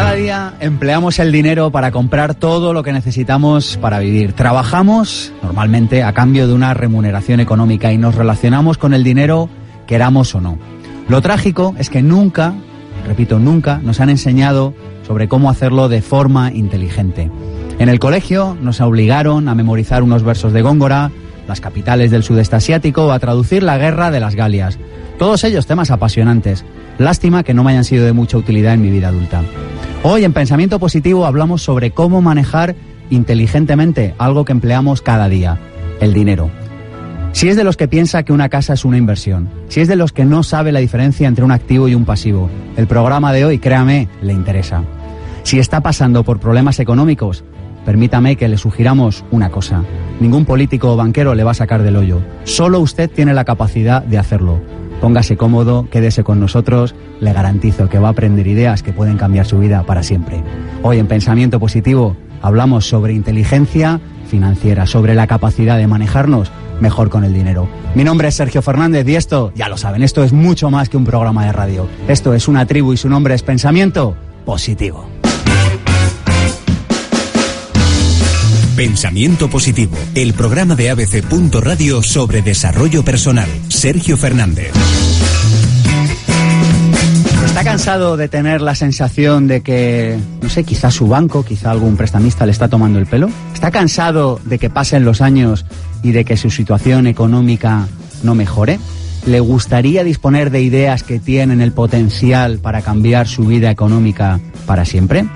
Cada día empleamos el dinero para comprar todo lo que necesitamos para vivir. Trabajamos normalmente a cambio de una remuneración económica y nos relacionamos con el dinero queramos o no. Lo trágico es que nunca, repito, nunca nos han enseñado sobre cómo hacerlo de forma inteligente. En el colegio nos obligaron a memorizar unos versos de Góngora, las capitales del sudeste asiático o a traducir la guerra de las Galias. Todos ellos temas apasionantes. Lástima que no me hayan sido de mucha utilidad en mi vida adulta. Hoy en Pensamiento Positivo hablamos sobre cómo manejar inteligentemente algo que empleamos cada día, el dinero. Si es de los que piensa que una casa es una inversión, si es de los que no sabe la diferencia entre un activo y un pasivo, el programa de hoy, créame, le interesa. Si está pasando por problemas económicos, permítame que le sugiramos una cosa. Ningún político o banquero le va a sacar del hoyo. Solo usted tiene la capacidad de hacerlo. Póngase cómodo, quédese con nosotros, le garantizo que va a aprender ideas que pueden cambiar su vida para siempre. Hoy en Pensamiento Positivo hablamos sobre inteligencia financiera, sobre la capacidad de manejarnos mejor con el dinero. Mi nombre es Sergio Fernández y esto, ya lo saben, esto es mucho más que un programa de radio. Esto es una tribu y su nombre es Pensamiento Positivo. Pensamiento Positivo, el programa de ABC. Radio sobre desarrollo personal. Sergio Fernández. ¿Está cansado de tener la sensación de que, no sé, quizá su banco, quizá algún prestamista le está tomando el pelo? ¿Está cansado de que pasen los años y de que su situación económica no mejore? ¿Le gustaría disponer de ideas que tienen el potencial para cambiar su vida económica para siempre?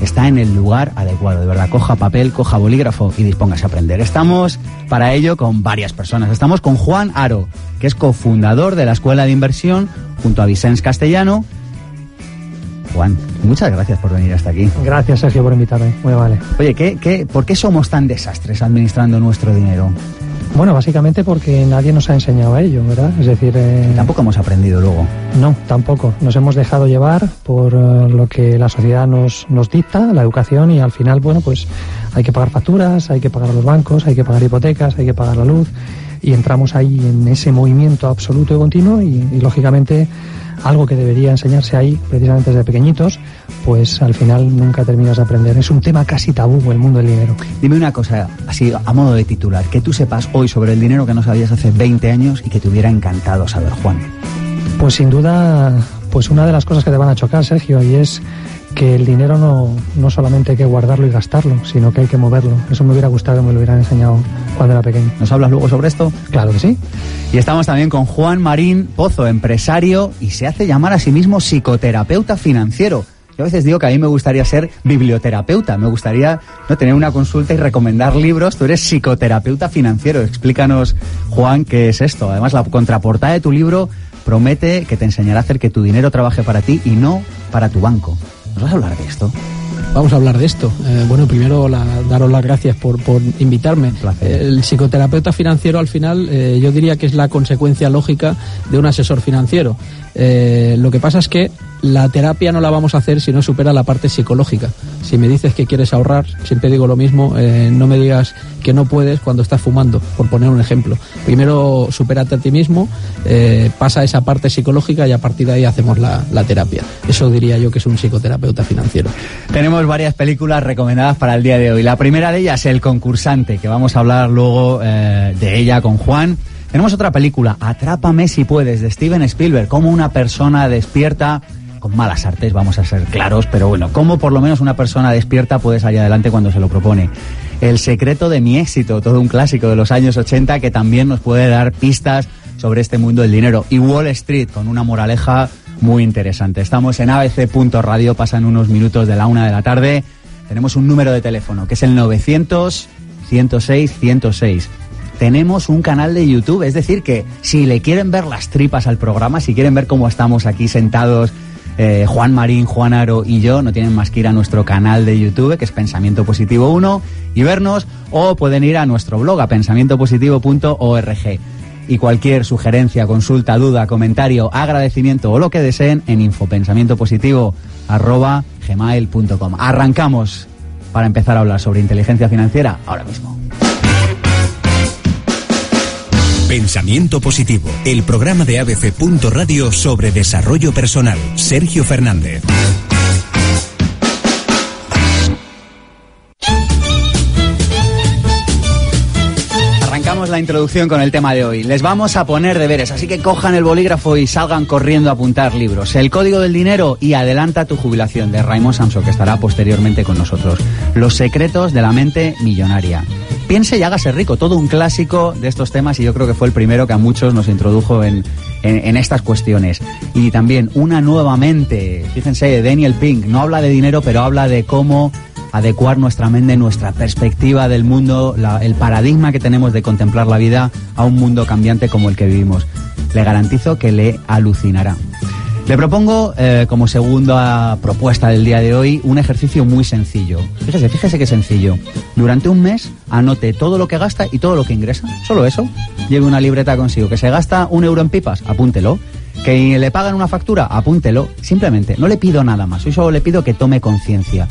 Está en el lugar adecuado, de verdad. Coja papel, coja bolígrafo y dispóngase a aprender. Estamos para ello con varias personas. Estamos con Juan Aro, que es cofundador de la Escuela de Inversión, junto a Vicens Castellano. Juan, muchas gracias por venir hasta aquí. Gracias, Sergio, por invitarme. Muy vale. Oye, ¿qué, qué, ¿por qué somos tan desastres administrando nuestro dinero? Bueno, básicamente porque nadie nos ha enseñado a ello, ¿verdad? Es decir... Eh, tampoco hemos aprendido luego. No, tampoco. Nos hemos dejado llevar por eh, lo que la sociedad nos, nos dicta, la educación, y al final, bueno, pues hay que pagar facturas, hay que pagar a los bancos, hay que pagar hipotecas, hay que pagar la luz, y entramos ahí en ese movimiento absoluto y continuo, y, y lógicamente algo que debería enseñarse ahí precisamente desde pequeñitos, pues al final nunca terminas de aprender. Es un tema casi tabú el mundo del dinero. Dime una cosa, así a modo de titular, que tú sepas hoy sobre el dinero que no sabías hace 20 años y que te hubiera encantado saber, Juan. Pues sin duda, pues una de las cosas que te van a chocar, Sergio, y es que el dinero no, no solamente hay que guardarlo y gastarlo, sino que hay que moverlo. Eso me hubiera gustado me lo hubieran enseñado cuando era pequeño. ¿Nos hablas luego sobre esto? Claro que sí. Y estamos también con Juan Marín Pozo, empresario y se hace llamar a sí mismo psicoterapeuta financiero. Yo a veces digo que a mí me gustaría ser biblioterapeuta, me gustaría no tener una consulta y recomendar libros. Tú eres psicoterapeuta financiero. Explícanos, Juan, qué es esto. Además, la contraportada de tu libro promete que te enseñará a hacer que tu dinero trabaje para ti y no para tu banco. ¿Nos vas a hablar de esto? Vamos a hablar de esto. Eh, bueno, primero la, daros las gracias por, por invitarme. El psicoterapeuta financiero al final eh, yo diría que es la consecuencia lógica de un asesor financiero. Eh, lo que pasa es que la terapia no la vamos a hacer si no supera la parte psicológica. Si me dices que quieres ahorrar, siempre digo lo mismo, eh, no me digas que no puedes cuando estás fumando, por poner un ejemplo. Primero supérate a ti mismo, eh, pasa esa parte psicológica y a partir de ahí hacemos la, terapia. Eso diría yo que es un psicoterapeuta financiero. Tenemos varias películas recomendadas para el día de hoy. La primera de ellas, El concursante, que vamos a hablar luego eh, de ella con Juan. Tenemos otra película, Atrápame si puedes, de Steven Spielberg, como una persona despierta con malas artes, vamos a ser claros, pero bueno, cómo por lo menos una persona despierta puede salir adelante cuando se lo propone. El secreto de mi éxito, todo un clásico de los años 80 que también nos puede dar pistas sobre este mundo del dinero. Y Wall Street, con una moraleja muy interesante. Estamos en abc.radio, pasan unos minutos de la una de la tarde. Tenemos un número de teléfono que es el 900 106 106. tenemos un canal de YouTube. Es decir, que si le quieren ver las tripas al programa, si quieren ver cómo estamos aquí sentados eh, Juan Marín, Juan Aro y yo, no tienen más que ir a nuestro canal de YouTube, que es Pensamiento Positivo 1, y vernos, o pueden ir a nuestro blog, a pensamientopositivo.org. Y cualquier sugerencia, consulta, duda, comentario, agradecimiento o lo que deseen en infopensamientopositivo.gmail.com. Arrancamos para empezar a hablar sobre inteligencia financiera ahora mismo. Pensamiento Positivo, el programa de ABC. Radio sobre desarrollo personal. Sergio Fernández. La introducción con el tema de hoy. Les vamos a poner deberes, así que cojan el bolígrafo y salgan corriendo a apuntar libros. El código del dinero y adelanta tu jubilación de Raymond Samson, que estará posteriormente con nosotros. Los secretos de la mente millonaria piense y hágase rico, todo un clásico de estos temas y yo creo que fue el primero que a muchos nos introdujo en, estas cuestiones. Y también una nueva mente, fíjense, Daniel Pink no habla de dinero, pero habla de cómo adecuar nuestra mente, nuestra perspectiva del mundo, el paradigma que tenemos de contemplar la vida a un mundo cambiante como el que vivimos. Le garantizo que le alucinará. Le propongo, eh, como segunda propuesta del día de hoy, un ejercicio muy sencillo. Fíjese, fíjese qué sencillo. Durante un mes anote todo lo que gasta y todo lo que ingresa. Solo eso. Lleve una libreta consigo. Que se gasta un euro en pipas, apúntelo. Que le pagan una factura, apúntelo. Simplemente, no le pido nada más. Hoy solo le pido que tome conciencia.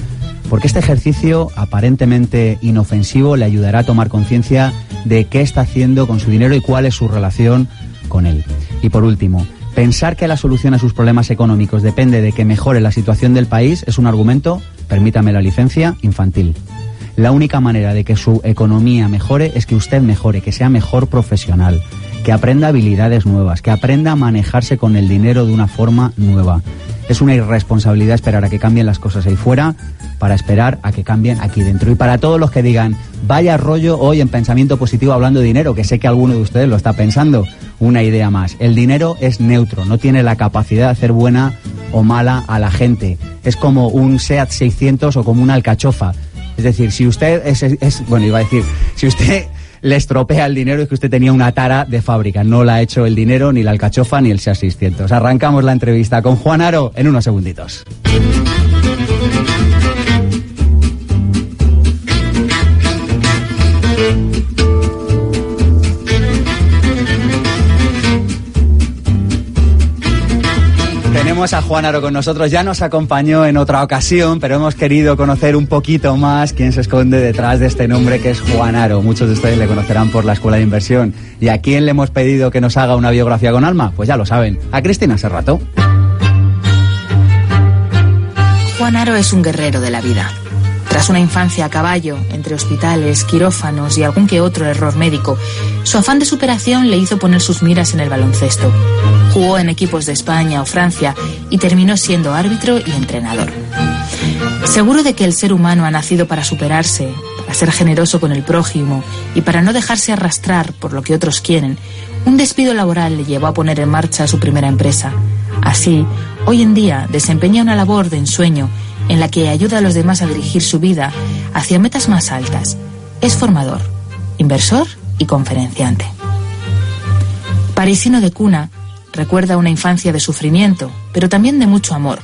Porque este ejercicio aparentemente inofensivo le ayudará a tomar conciencia de qué está haciendo con su dinero y cuál es su relación con él. Y por último, Pensar que la solución a sus problemas económicos depende de que mejore la situación del país es un argumento, permítame la licencia, infantil. La única manera de que su economía mejore es que usted mejore, que sea mejor profesional, que aprenda habilidades nuevas, que aprenda a manejarse con el dinero de una forma nueva. Es una irresponsabilidad esperar a que cambien las cosas ahí fuera para esperar a que cambien aquí dentro. Y para todos los que digan, vaya rollo hoy en pensamiento positivo hablando de dinero, que sé que alguno de ustedes lo está pensando, una idea más. El dinero es neutro, no tiene la capacidad de hacer buena o mala a la gente. Es como un SEAT 600 o como una alcachofa. Es decir, si usted es, es bueno, iba a decir, si usted le estropea el dinero es que usted tenía una tara de fábrica. No la ha hecho el dinero, ni la alcachofa, ni el SEA 600. Arrancamos la entrevista con Juan Aro en unos segunditos. A Juan Aro con nosotros, ya nos acompañó en otra ocasión, pero hemos querido conocer un poquito más quién se esconde detrás de este nombre que es Juan Aro. Muchos de ustedes le conocerán por la Escuela de Inversión. ¿Y a quién le hemos pedido que nos haga una biografía con alma? Pues ya lo saben, a Cristina Serrato. Juan Aro es un guerrero de la vida. Tras una infancia a caballo, entre hospitales, quirófanos y algún que otro error médico, su afán de superación le hizo poner sus miras en el baloncesto. Jugó en equipos de España o Francia y terminó siendo árbitro y entrenador. Seguro de que el ser humano ha nacido para superarse, para ser generoso con el prójimo y para no dejarse arrastrar por lo que otros quieren, un despido laboral le llevó a poner en marcha su primera empresa. Así, hoy en día desempeña una labor de ensueño en la que ayuda a los demás a dirigir su vida hacia metas más altas. Es formador, inversor y conferenciante. Parisino de cuna, Recuerda una infancia de sufrimiento, pero también de mucho amor,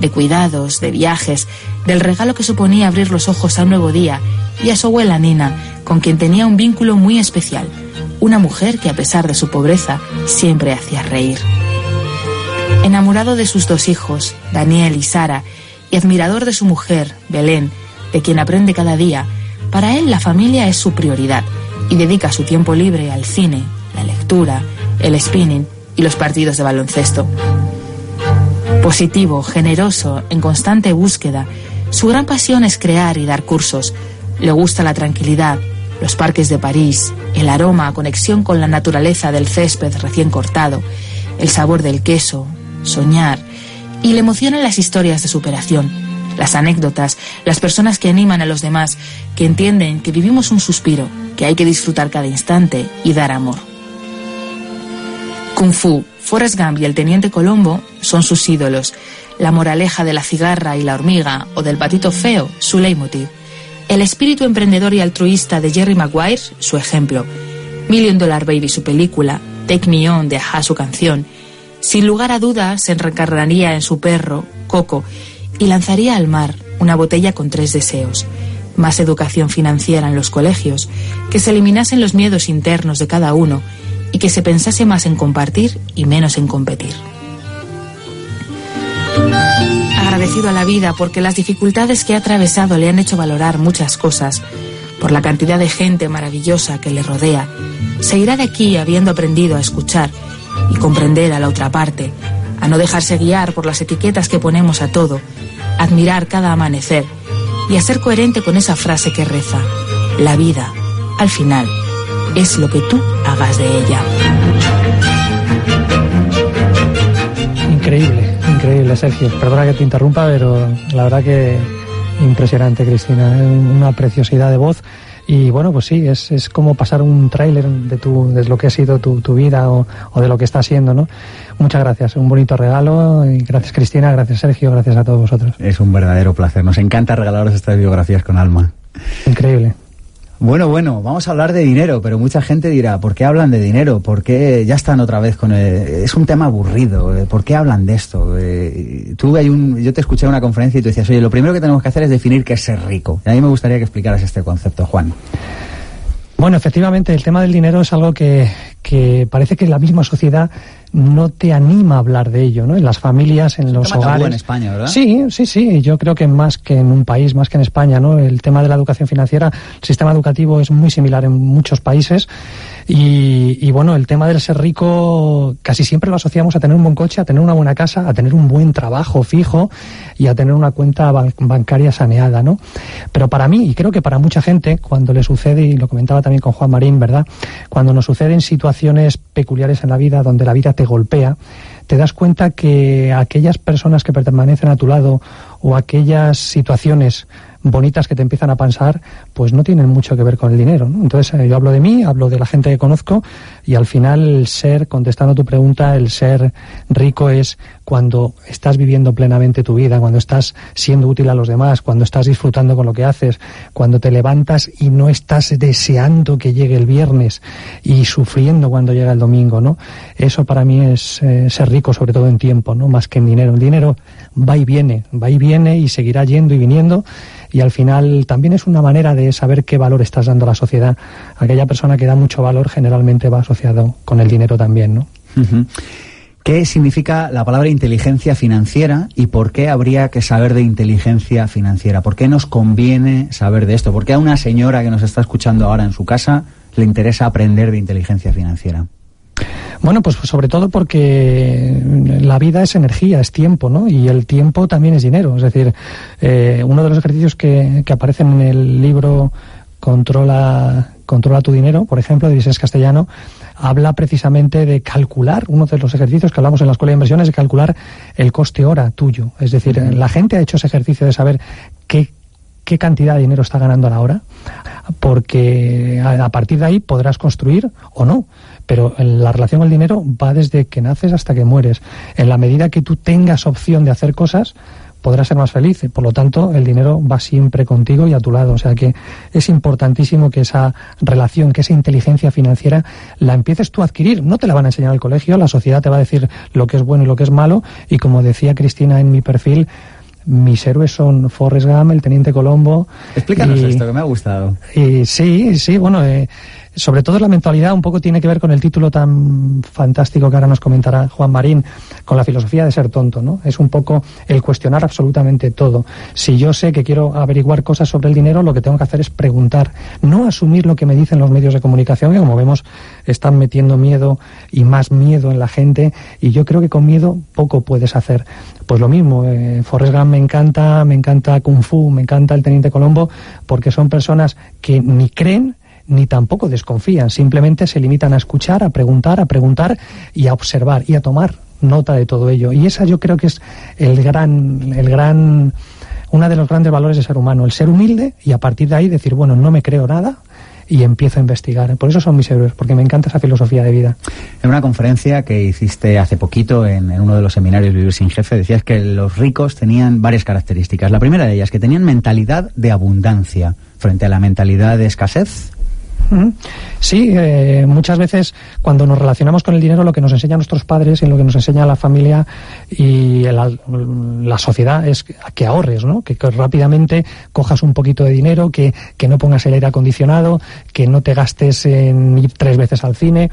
de cuidados, de viajes, del regalo que suponía abrir los ojos a un nuevo día y a su abuela Nina, con quien tenía un vínculo muy especial, una mujer que a pesar de su pobreza siempre hacía reír. Enamorado de sus dos hijos, Daniel y Sara, y admirador de su mujer, Belén, de quien aprende cada día, para él la familia es su prioridad y dedica su tiempo libre al cine, la lectura, el spinning y los partidos de baloncesto. Positivo, generoso, en constante búsqueda, su gran pasión es crear y dar cursos. Le gusta la tranquilidad, los parques de París, el aroma, conexión con la naturaleza del césped recién cortado, el sabor del queso, soñar, y le emocionan las historias de superación, las anécdotas, las personas que animan a los demás, que entienden que vivimos un suspiro, que hay que disfrutar cada instante y dar amor. Kung Fu, Forrest Gump y el Teniente Colombo son sus ídolos. La moraleja de la cigarra y la hormiga o del patito feo, su leitmotiv. El espíritu emprendedor y altruista de Jerry Maguire, su ejemplo. Million Dollar Baby su película, Take Me On de Aja su canción, sin lugar a dudas se reencarnaría en su perro, Coco, y lanzaría al mar una botella con tres deseos. Más educación financiera en los colegios, que se eliminasen los miedos internos de cada uno y que se pensase más en compartir y menos en competir. Agradecido a la vida porque las dificultades que ha atravesado le han hecho valorar muchas cosas, por la cantidad de gente maravillosa que le rodea, se irá de aquí habiendo aprendido a escuchar y comprender a la otra parte, a no dejarse guiar por las etiquetas que ponemos a todo, admirar cada amanecer y a ser coherente con esa frase que reza, la vida, al final, es lo que tú hagas de ella. Increíble, increíble, Sergio. Perdona que te interrumpa, pero la verdad que impresionante, Cristina. Una preciosidad de voz. Y bueno, pues sí, es, es como pasar un tráiler de, tu, de lo que ha sido tu, tu vida o, o, de lo que está siendo, ¿no? Muchas gracias, un bonito regalo y gracias Cristina, gracias Sergio, gracias a todos vosotros. Es un verdadero placer, nos encanta regalaros estas biografías con alma. Increíble. Bueno, bueno, vamos a hablar de dinero, pero mucha gente dirá, ¿por qué hablan de dinero? ¿Por qué ya están otra vez con el... Es un tema aburrido, eh, ¿por qué hablan de esto? Eh, tú hay un... Yo te escuché en una conferencia y tú decías, oye, lo primero que tenemos que hacer es definir qué es ser rico. Y a mí me gustaría que explicaras este concepto, Juan. Bueno, efectivamente, el tema del dinero es algo que, que parece que la misma sociedad no te anima a hablar de ello, ¿no? En las familias, en los hogares. en España, ¿verdad? Sí, sí, sí. Yo creo que más que en un país, más que en España, ¿no? El tema de la educación financiera, el sistema educativo es muy similar en muchos países. Y, y, bueno, el tema del ser rico casi siempre lo asociamos a tener un buen coche, a tener una buena casa, a tener un buen trabajo fijo y a tener una cuenta ban bancaria saneada, ¿no? Pero para mí, y creo que para mucha gente, cuando le sucede, y lo comentaba también con Juan Marín, ¿verdad? Cuando nos suceden situaciones peculiares en la vida, donde la vida te golpea, te das cuenta que aquellas personas que permanecen a tu lado o aquellas situaciones bonitas que te empiezan a pasar, pues no tienen mucho que ver con el dinero. Entonces eh, yo hablo de mí, hablo de la gente que conozco y al final el ser, contestando tu pregunta, el ser rico es cuando estás viviendo plenamente tu vida, cuando estás siendo útil a los demás, cuando estás disfrutando con lo que haces, cuando te levantas y no estás deseando que llegue el viernes y sufriendo cuando llega el domingo, ¿no? Eso para mí es eh, ser rico, sobre todo en tiempo, ¿no? Más que en dinero. El dinero va y viene, va y viene y seguirá yendo y viniendo y al final también es una manera de saber qué valor estás dando a la sociedad. Aquella persona que da mucho valor generalmente va asociado con el dinero también, ¿no? ¿Qué significa la palabra inteligencia financiera y por qué habría que saber de inteligencia financiera? ¿Por qué nos conviene saber de esto? ¿Por qué a una señora que nos está escuchando ahora en su casa le interesa aprender de inteligencia financiera? Bueno, pues sobre todo porque la vida es energía, es tiempo, ¿no? Y el tiempo también es dinero. Es decir, eh, uno de los ejercicios que, que aparecen en el libro Controla, Controla tu dinero, por ejemplo, de Vicente Castellano, habla precisamente de calcular, uno de los ejercicios que hablamos en la Escuela de Inversiones, de calcular el coste hora tuyo. Es decir, la gente ha hecho ese ejercicio de saber qué, qué cantidad de dinero está ganando a la hora, porque a partir de ahí podrás construir o no pero la relación con el dinero va desde que naces hasta que mueres. En la medida que tú tengas opción de hacer cosas, podrás ser más feliz. Por lo tanto, el dinero va siempre contigo y a tu lado. O sea que es importantísimo que esa relación, que esa inteligencia financiera la empieces tú a adquirir. No te la van a enseñar al colegio, la sociedad te va a decir lo que es bueno y lo que es malo. Y como decía Cristina en mi perfil, mis héroes son Forrest Gump, el Teniente Colombo. Explícanos y, esto, que me ha gustado. Y sí, sí, bueno, eh, sobre todo la mentalidad un poco tiene que ver con el título tan fantástico que ahora nos comentará Juan Marín, con la filosofía de ser tonto, ¿no? Es un poco el cuestionar absolutamente todo. Si yo sé que quiero averiguar cosas sobre el dinero, lo que tengo que hacer es preguntar, no asumir lo que me dicen los medios de comunicación, que como vemos están metiendo miedo y más miedo en la gente, y yo creo que con miedo poco puedes hacer. Pues lo mismo, eh, Forrest Gump me encanta, me encanta Kung Fu, me encanta el Teniente Colombo, porque son personas que ni creen ni tampoco desconfían, simplemente se limitan a escuchar, a preguntar, a preguntar y a observar y a tomar nota de todo ello. Y esa yo creo que es el gran, el gran, uno de los grandes valores del ser humano, el ser humilde y a partir de ahí decir, bueno, no me creo nada, y empiezo a investigar. Por eso son mis héroes, porque me encanta esa filosofía de vida. En una conferencia que hiciste hace poquito en, en, uno de los seminarios Vivir sin Jefe, decías que los ricos tenían varias características. La primera de ellas, que tenían mentalidad de abundancia frente a la mentalidad de escasez. Sí, eh, muchas veces cuando nos relacionamos con el dinero lo que nos enseñan nuestros padres y lo que nos enseña la familia y la, sociedad es que ahorres, ¿no? Que, que, rápidamente cojas un poquito de dinero, que, que no pongas el aire acondicionado, que no te gastes en ir tres veces al cine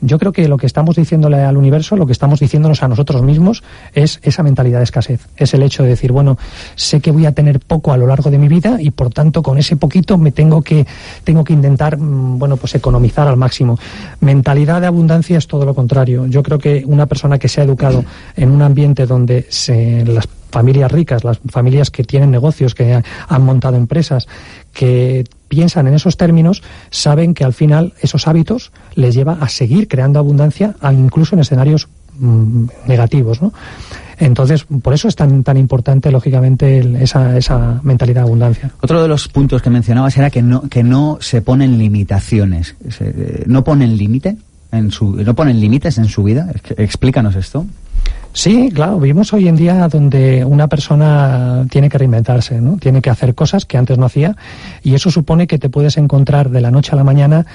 yo creo que lo que estamos diciéndole al universo, lo que estamos diciéndonos a nosotros mismos, es esa mentalidad de escasez. Es el hecho de decir, bueno, sé que voy a tener poco a lo largo de mi vida y por tanto con ese poquito me tengo que, tengo que intentar, mm, bueno, pues economizar al máximo. Mentalidad de abundancia es todo lo contrario. Yo creo que una persona que se ha educado en un ambiente donde se, las familias ricas, las familias que tienen negocios, que han montado empresas, que piensan en esos términos, saben que al final esos hábitos les lleva a seguir creando abundancia, incluso en escenarios mm, negativos, ¿no? Entonces, por eso es tan, tan importante, lógicamente, esa, esa mentalidad de abundancia. Otro de los puntos que mencionabas era que no, que no se ponen limitaciones. Eh, ¿No ponen límite? En su, ¿No ponen límites en su vida? Explícanos esto. Sí, claro, vivimos hoy en día donde una persona tiene que reinventarse, ¿no? Tiene que hacer cosas que antes no hacía y eso supone que te puedes encontrar de la noche a la mañana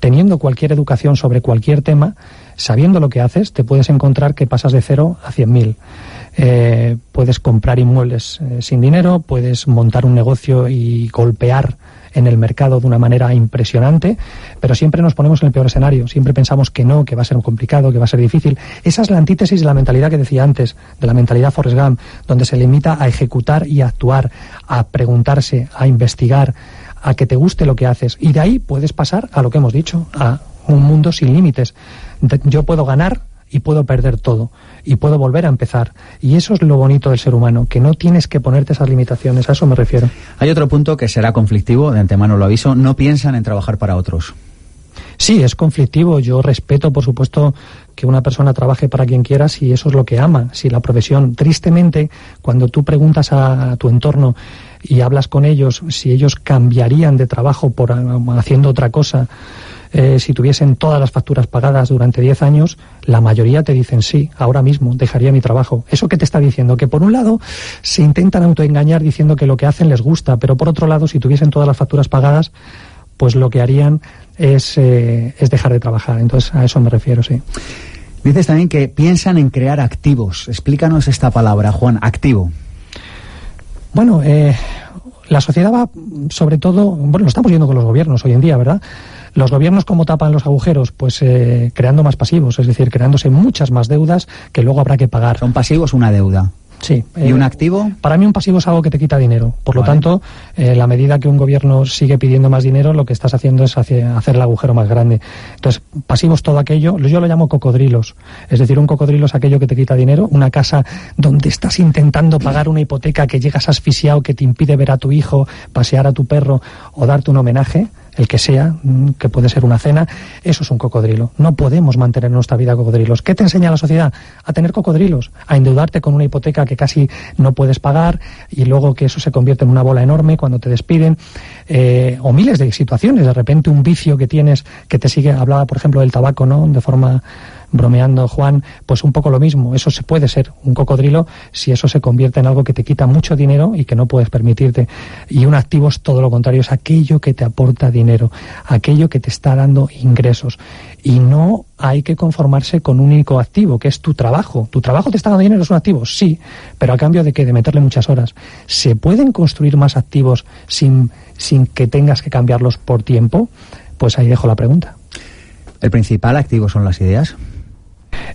teniendo cualquier educación sobre cualquier tema, sabiendo lo que haces, te puedes encontrar que pasas de cero a cien mil. Eh, puedes comprar inmuebles eh, sin dinero, puedes montar un negocio y golpear en el mercado de una manera impresionante, pero siempre nos ponemos en el peor escenario, siempre pensamos que no, que va a ser complicado, que va a ser difícil. Esa es la antítesis de la mentalidad que decía antes, de la mentalidad Forrest Gump, donde se limita a ejecutar y actuar, a preguntarse, a investigar, a que te guste lo que haces. Y de ahí puedes pasar a lo que hemos dicho, a un mundo sin límites. Yo puedo ganar y puedo perder todo y puedo volver a empezar. Y eso es lo bonito del ser humano, que no tienes que ponerte esas limitaciones, a eso me refiero. Hay otro punto que será conflictivo, de antemano lo aviso, no piensan en trabajar para otros. Sí, es conflictivo. Yo respeto, por supuesto, que una persona trabaje para quien quiera si eso es lo que ama, si la profesión. Tristemente, cuando tú preguntas a, tu entorno y hablas con ellos si ellos cambiarían de trabajo por haciendo otra cosa, eh, si tuviesen todas las facturas pagadas durante 10 años, la mayoría te dicen sí, ahora mismo dejaría mi trabajo. ¿Eso qué te está diciendo? Que por un lado se intentan autoengañar diciendo que lo que hacen les gusta, pero por otro lado, si tuviesen todas las facturas pagadas, pues lo que harían es, eh, es dejar de trabajar. Entonces, a eso me refiero, sí. Dices también que piensan en crear activos. Explícanos esta palabra, Juan, activo. Bueno, eh, la sociedad va sobre todo, bueno, lo estamos viendo con los gobiernos hoy en día, ¿verdad? Los gobiernos, ¿cómo tapan los agujeros? Pues eh, creando más pasivos, es decir, creándose muchas más deudas que luego habrá que pagar. ¿Son pasivos una deuda? Sí. ¿Y un eh, activo? Para mí un pasivo es algo que te quita dinero. Por lo tanto, eh, la medida que un gobierno sigue pidiendo más dinero, lo que estás haciendo es hacer el agujero más grande. Entonces, pasivos todo aquello, yo lo llamo cocodrilos. Es decir, un cocodrilo es aquello que te quita dinero, una casa donde estás intentando pagar una hipoteca que llegas asfixiado, que te impide ver a tu hijo, pasear a tu perro o darte un homenaje el que sea, mm, que puede ser una cena, eso es un cocodrilo. No podemos mantener nuestra vida cocodrilos. ¿Qué te enseña la sociedad? A tener cocodrilos, a endeudarte con una hipoteca que casi no puedes pagar y luego que eso se convierte en una bola enorme cuando te despiden, eh, o miles de situaciones. De repente un vicio que tienes que te sigue, hablaba por ejemplo del tabaco, ¿no? De forma bromeando Juan, pues un poco lo mismo. Eso se puede ser un cocodrilo si eso se convierte en algo que te quita mucho dinero y que no puedes permitirte. Y un activo es todo lo contrario, es aquello que te aporta dinero, aquello que te está dando ingresos. Y no hay que conformarse con un único activo, que es tu trabajo. ¿Tu trabajo te está dando dinero? ¿Es un activo? Sí, pero a cambio de que de meterle muchas horas. ¿Se pueden construir más activos sin, sin que tengas que cambiarlos por tiempo? Pues ahí dejo la pregunta. ¿El principal activo son las ideas?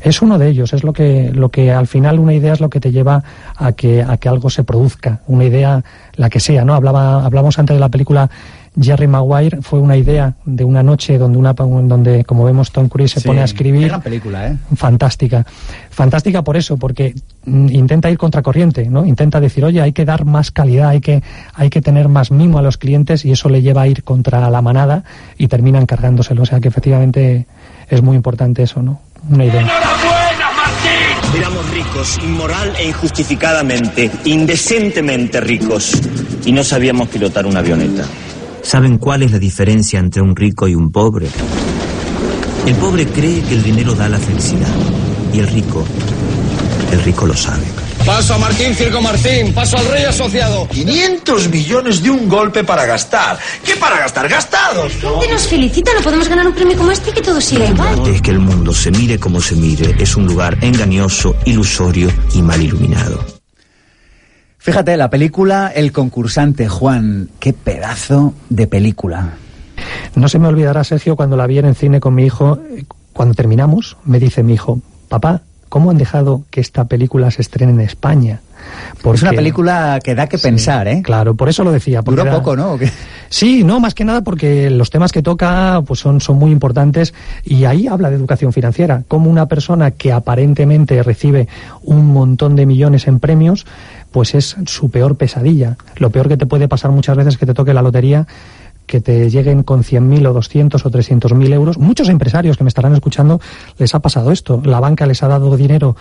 Es uno de ellos, es lo que, lo que al final una idea es lo que te lleva a que, a que algo se produzca, una idea, la que sea, ¿no? Hablaba, hablamos antes de la película Jerry Maguire fue una idea de una noche donde una donde como vemos Tom Cruise se pone a escribir. gran película ¿eh? fantástica. Fantástica por eso porque mm, intenta ir contracorriente no intenta decir oye hay que dar más calidad hay que hay que tener más mimo a los clientes y eso le lleva a ir contra la manada y termina encargándoselo. O sea que efectivamente es muy importante eso no una idea. Éramos ricos, inmoral e injustificadamente, indecentemente ricos, y no sabíamos pilotar una avioneta. ¿Saben cuál es la diferencia entre un rico y un pobre? El pobre cree que el dinero da la felicidad, y el rico, el rico lo sabe. Paso a Martín Circo Martín, paso al rey asociado. 500 millones de un golpe para gastar. ¿Qué para gastar? ¡Gastados! Te nos felicita, no podemos ganar un premio como este y que todo siga igual. Es que el mundo, se mire como se mire, es un lugar engañoso, ilusorio y mal iluminado. Fíjate, la película El concursante, Juan, qué pedazo de película. No se me olvidará, Sergio, cuando la vi en el cine con mi hijo, eh, cuando terminamos, me dice mi hijo, papá, ¿cómo han dejado que esta película se estrene en España? Porque, es una película que da que pensar, ¿eh? Claro, por eso lo decía. Duró poco, ¿no? Sí, no, más que nada porque los temas que toca pues son, son muy importantes y ahí habla de educación financiera, como una persona que aparentemente recibe un montón de millones en premios, pues es su peor pesadilla. Lo peor que te puede pasar muchas veces es que te toque la lotería que te lleguen con 100.000 o 200 o 300.000 euros. Muchos empresarios que me estarán escuchando les ha pasado esto. La banca les ha dado dinero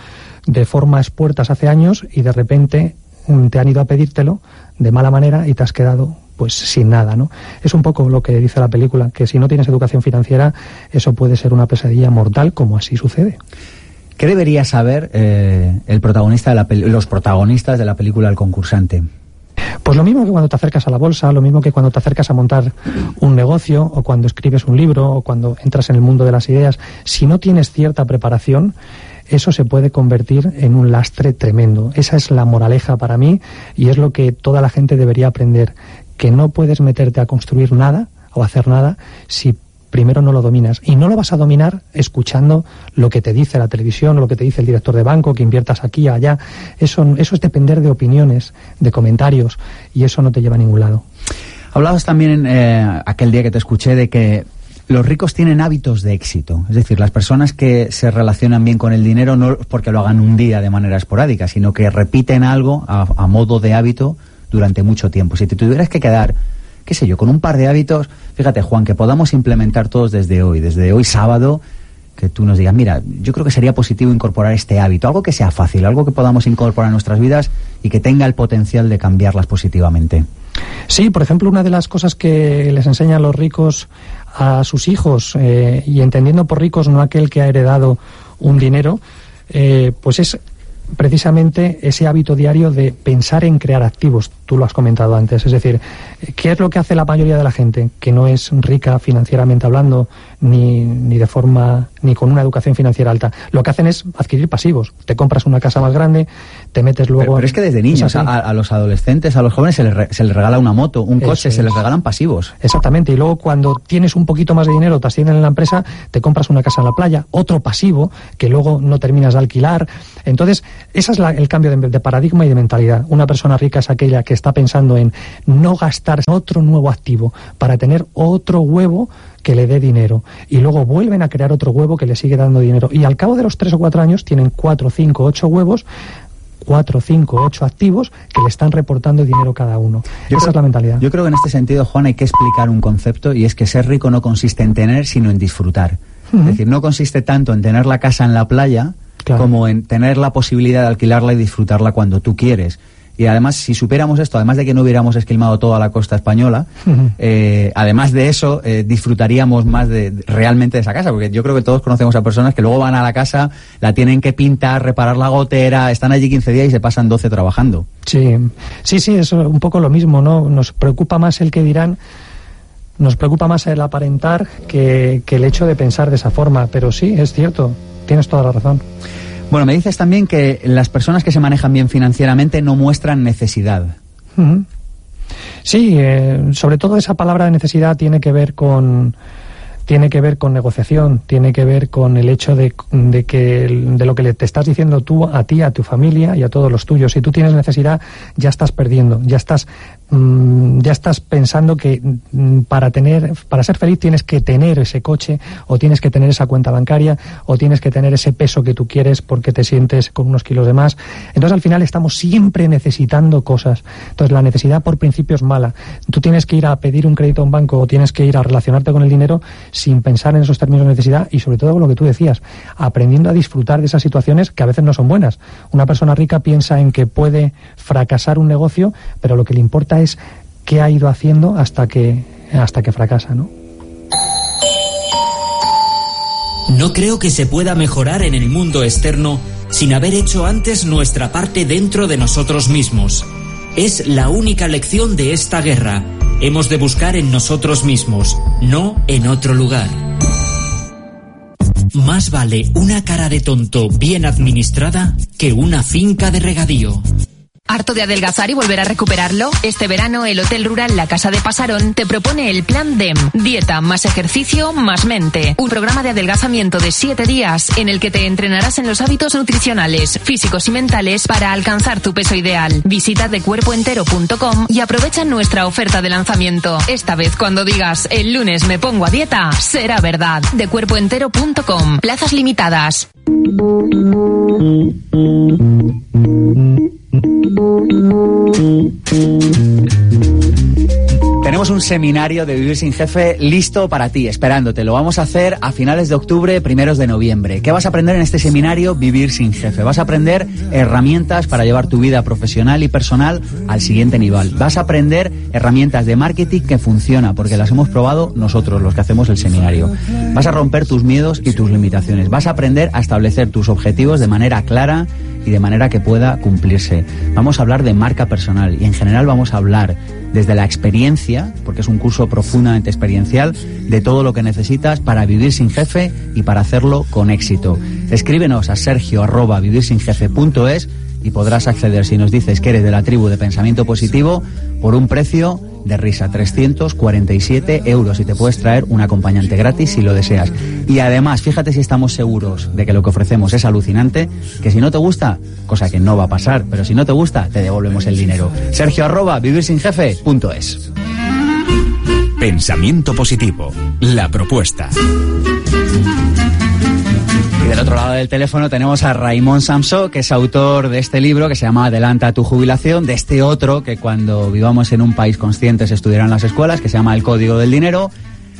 de forma expuertas hace años y de repente mm, te han ido a pedírtelo de mala manera y te has quedado pues sin nada, ¿no? Es un poco lo que dice la película, que si no tienes educación financiera, eso puede ser una pesadilla mortal, como así sucede. ¿Qué debería saber eh, el protagonista de la los protagonistas de la película El concursante? Pues lo mismo que cuando te acercas a la bolsa, lo mismo que cuando te acercas a montar un negocio o cuando escribes un libro o cuando entras en el mundo de las ideas, si no tienes cierta preparación, eso se puede convertir en un lastre tremendo. Esa es la moraleja para mí y es lo que toda la gente debería aprender, que no puedes meterte a construir nada o hacer nada si primero no lo dominas. Y no lo vas a dominar escuchando lo que te dice la televisión lo que te dice el director de banco, que inviertas aquí allá. Eso, eso es depender de opiniones, de comentarios, y eso no te lleva a ningún lado. Hablabas también eh, aquel día que te escuché de que los ricos tienen hábitos de éxito. Es decir, las personas que se relacionan bien con el dinero no porque lo hagan un día de manera esporádica, sino que repiten algo a modo de hábito durante mucho tiempo. Si te tuvieras que quedar qué sé yo, con un par de hábitos, fíjate Juan, que podamos implementar todos desde hoy, desde hoy sábado, que tú nos digas, mira, yo creo que sería positivo incorporar este hábito, algo que sea fácil, algo que podamos incorporar en nuestras vidas y que tenga el potencial de cambiarlas positivamente. Sí, por ejemplo, una de las cosas que les enseñan los ricos a sus hijos, eh, y entendiendo por ricos no aquel que ha heredado un dinero, eh, pues es precisamente ese hábito diario de pensar en crear activos. Tú lo has comentado antes. Es decir, ¿qué es lo que hace la mayoría de la gente que no es rica financieramente hablando, ni, ni de forma, ni con una educación financiera alta? Lo que hacen es adquirir pasivos. Te compras una casa más grande, te metes luego... Pero, es que desde niños, a, los adolescentes, a los jóvenes se les, se les regala una moto, un coche, se les regalan pasivos. Exactamente. Y luego cuando tienes un poquito más de dinero, te ascienden en la empresa, te compras una casa en la playa, otro pasivo que luego no terminas de alquilar. Entonces, ese es el cambio de, paradigma y de mentalidad. Una persona rica es aquella que está pensando en no gastar otro nuevo activo para tener otro huevo que le dé dinero. Y luego vuelven a crear otro huevo que le sigue dando dinero. Y al cabo de los tres o cuatro años tienen cuatro, cinco, ocho huevos cuatro, cinco, ocho activos que le están reportando dinero cada uno. Esa es la mentalidad. Yo creo que en este sentido, Juan, hay que explicar un concepto y es que ser rico no consiste en tener, sino en disfrutar. Es decir, no consiste tanto en tener la casa en la playa, como en tener la posibilidad de alquilarla y disfrutarla cuando tú quieres. Y además, si supiéramos esto, además de que no hubiéramos esquilmado toda la costa española, eh, además de eso, eh, disfrutaríamos más de, realmente de esa casa, porque yo creo que todos conocemos a personas que luego van a la casa, la tienen que pintar, reparar la gotera, están allí 15 días y se pasan 12 trabajando. Sí, sí, sí, es un poco lo mismo, ¿no? Nos preocupa más el que dirán nos preocupa más el aparentar que, que, el hecho de pensar de esa forma, pero sí, es cierto, tienes toda la razón. Bueno, me dices también que las personas que se manejan bien financieramente no muestran necesidad. Sí, eh, sobre todo esa palabra de necesidad tiene que ver con tiene que ver con negociación, tiene que ver con el hecho de, de, que de lo que te estás diciendo tú a ti, a tu familia y a todos los tuyos. Si tú tienes necesidad, ya estás perdiendo, ya estás Mm, ya estás pensando que mm, para tener para ser feliz tienes que tener ese coche o tienes que tener esa cuenta bancaria o tienes que tener ese peso que tú quieres porque te sientes con unos kilos de más. Entonces al final estamos siempre necesitando cosas. Entonces la necesidad por principio es mala. Tú tienes que ir a pedir un crédito a un banco o tienes que ir a relacionarte con el dinero sin pensar en esos términos de necesidad y sobre todo con lo que tú decías, aprendiendo a disfrutar de esas situaciones que a veces no son buenas. Una persona rica piensa en que puede fracasar un negocio, pero lo que le importa es qué ha ido haciendo hasta que, hasta que fracasa, ¿no? No creo que se pueda mejorar en el mundo externo sin haber hecho antes nuestra parte dentro de nosotros mismos. Es la única lección de esta guerra. Hemos de buscar en nosotros mismos, no en otro lugar. Más vale una cara de tonto bien administrada que una finca de regadío. ¿Harto de adelgazar y volver a recuperarlo? Este verano el Hotel Rural La Casa de Pasarón te propone el Plan DEM. Dieta más ejercicio más mente. Un programa de adelgazamiento de 7 días en el que te entrenarás en los hábitos nutricionales, físicos y mentales para alcanzar tu peso ideal. Visita decuerpoentero.com y aprovecha nuestra oferta de lanzamiento. Esta vez cuando digas el lunes me pongo a dieta, será verdad. Decuerpoentero.com. Plazas limitadas. Tenemos un seminario de Vivir sin Jefe listo para ti, esperándote. Lo vamos a hacer a finales de octubre, primeros de noviembre. ¿Qué vas a aprender en este seminario? Vivir sin Jefe. Vas a aprender herramientas para llevar tu vida profesional y personal al siguiente nivel. Vas a aprender herramientas de marketing que funciona, porque las hemos probado nosotros, los que hacemos el seminario. Vas a romper tus miedos y tus limitaciones. Vas a aprender a establecer tus objetivos de manera clara y de manera que pueda cumplirse. Vamos a hablar de marca personal y en general vamos a hablar desde la experiencia, porque es un curso profundamente experiencial, de todo lo que necesitas para vivir sin jefe y para hacerlo con éxito. Escríbenos a sergio arroba vivirsinjefe.es y podrás acceder si nos dices que eres de la tribu de pensamiento positivo por un precio de risa, 347 euros y te puedes traer un acompañante gratis si lo deseas. Y además, fíjate si estamos seguros de que lo que ofrecemos es alucinante, que si no te gusta, cosa que no va a pasar, pero si no te gusta, te devolvemos el dinero. Sergio arroba vivirsinjefe.es. Pensamiento positivo, la propuesta. Del otro lado del teléfono tenemos a Raimón Samso, que es autor de este libro que se llama Adelanta tu jubilación, de este otro que cuando vivamos en un país consciente se estudiará en las escuelas, que se llama El Código del Dinero.